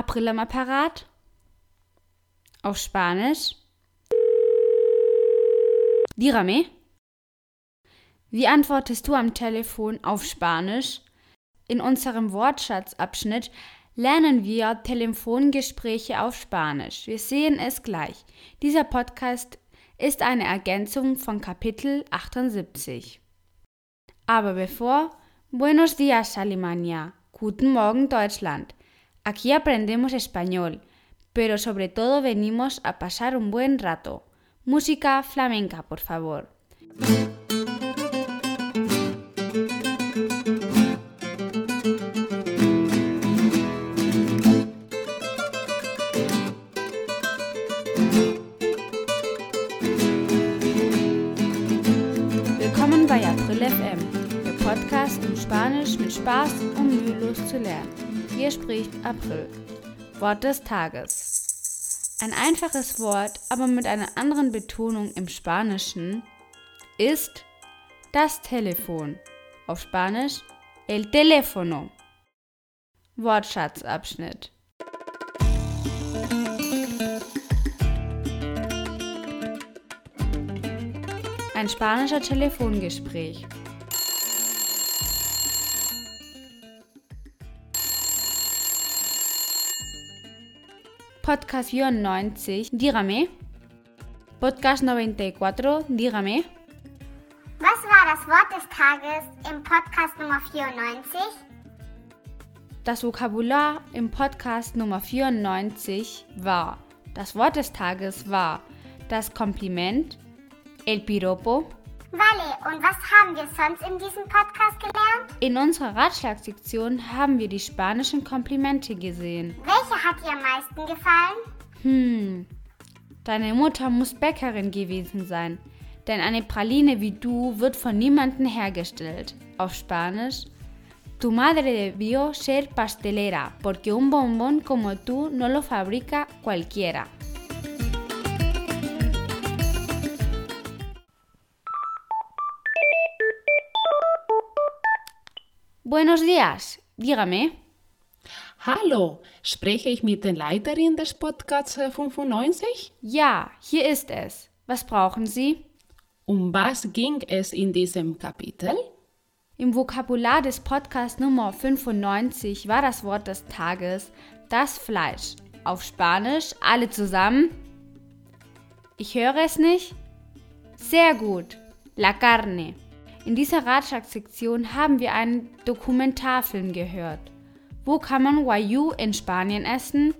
April am Apparat? Auf Spanisch? Dígame. Wie antwortest du am Telefon auf Spanisch? In unserem Wortschatzabschnitt lernen wir Telefongespräche auf Spanisch. Wir sehen es gleich. Dieser Podcast ist eine Ergänzung von Kapitel 78. Aber bevor, Buenos días Alemania, Guten Morgen Deutschland. Aquí aprendemos español, pero sobre todo venimos a pasar un buen rato. Música flamenca, por favor. Willkommen bei April FM, der Podcast in Spanisch mit Spaß und mühelos zu lernen. Hier spricht April. Wort des Tages. Ein einfaches Wort, aber mit einer anderen Betonung im Spanischen ist das Telefon. Auf Spanisch el teléfono. Wortschatzabschnitt. Ein spanischer Telefongespräch. Podcast 94, dígame. Podcast 94, dígame. Was war das Wort des Tages im Podcast Nummer 94? Das Vokabular im Podcast Nummer 94 war, das Wort des Tages war das Kompliment, el piropo. Vale, und was haben wir sonst in diesem Podcast gelernt? In unserer Ratschlagsektion haben wir die spanischen Komplimente gesehen. Welche hat dir am meisten gefallen? Hm, deine Mutter muss Bäckerin gewesen sein, denn eine Praline wie du wird von niemandem hergestellt. Auf Spanisch, tu madre debió ser pastelera, porque un bombón como tú no lo fabrica cualquiera. Buenos días, dígame. Hallo, spreche ich mit der Leiterin des Podcasts äh, 95? Ja, hier ist es. Was brauchen Sie? Um was ging es in diesem Kapitel? Im Vokabular des Podcasts Nummer 95 war das Wort des Tages das Fleisch. Auf Spanisch alle zusammen. Ich höre es nicht. Sehr gut. La carne. In dieser Ratschlagsektion haben wir einen Dokumentarfilm gehört. Wo kann man Wayu in Spanien essen?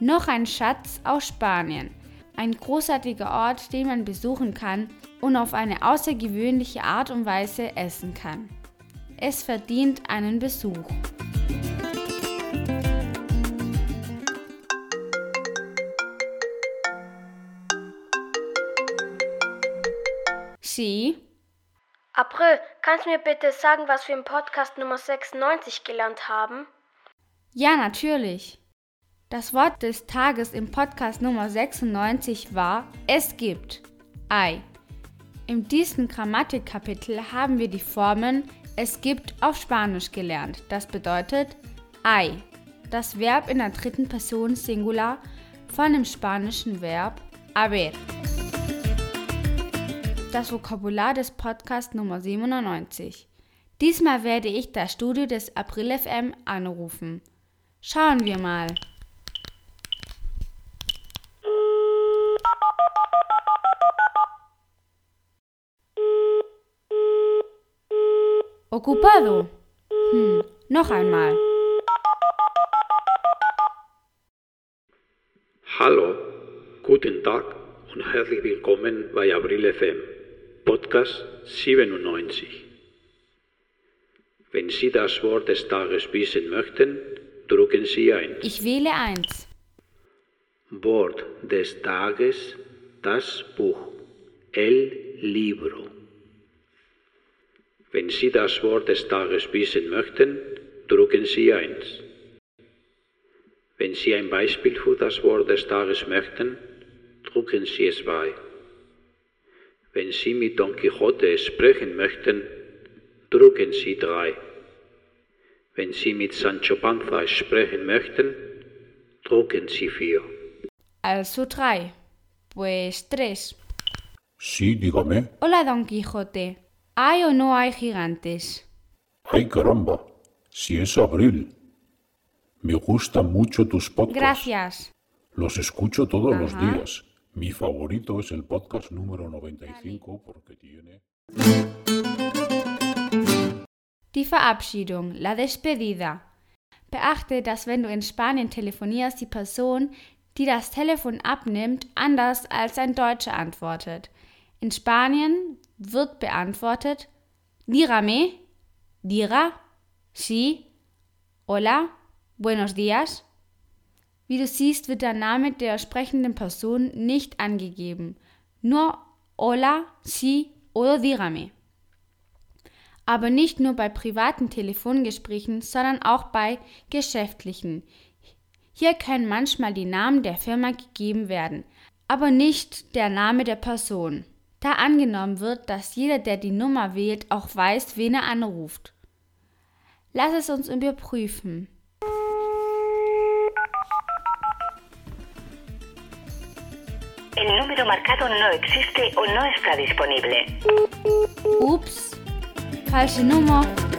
Noch ein Schatz aus Spanien. Ein großartiger Ort, den man besuchen kann und auf eine außergewöhnliche Art und Weise essen kann. Es verdient einen Besuch. Sie? April, kannst du mir bitte sagen, was wir im Podcast Nummer 96 gelernt haben? Ja, natürlich. Das Wort des Tages im Podcast Nummer 96 war es gibt. Ei. In diesem Grammatikkapitel haben wir die Formen es gibt auf Spanisch gelernt. Das bedeutet Ei. Das Verb in der dritten Person Singular von dem spanischen Verb haber. Das Vokabular des Podcasts Nummer 97. Diesmal werde ich das Studio des April FM anrufen. Schauen wir mal. Ocupado. Hm, noch einmal. Hallo, guten Tag und herzlich willkommen bei April FM, Podcast 97. Wenn Sie das Wort des Tages wissen möchten, drücken Sie 1. Ich wähle eins. Wort des Tages, das Buch, el libro. Wenn Sie das Wort des Tages wissen möchten, drücken Sie 1. Wenn Sie ein Beispiel für das Wort des Tages möchten, drücken Sie 2. Wenn Sie mit Don Quixote sprechen möchten, drücken Sie 3. Wenn Sie mit Sancho Panza sprechen möchten, Drucken Sie 4. Also drei. Pues tres. Sí, dígame. Hola, Don Quijote. ¿Hay o no hay gigantes? ¡Ay, caramba! Si es abril. Me gustan mucho tus podcasts. Gracias. Los escucho todos los días. Mi favorito es el podcast número 95 porque tiene... Die Verabschiedung, la despedida. Beachte, dass wenn du in Spanien telefonierst, die Person, die das Telefon abnimmt, anders als ein Deutscher antwortet. In Spanien wird beantwortet Dígame, diga, sí, hola, buenos días. Wie du siehst, wird der Name der sprechenden Person nicht angegeben. Nur hola, sí oder dígame. Aber nicht nur bei privaten Telefongesprächen, sondern auch bei geschäftlichen. Hier können manchmal die Namen der Firma gegeben werden, aber nicht der Name der Person, da angenommen wird, dass jeder, der die Nummer wählt, auch weiß, wen er anruft. Lass es uns überprüfen. El número marcado no existe o no está disponible. Ups, falsche Nummer.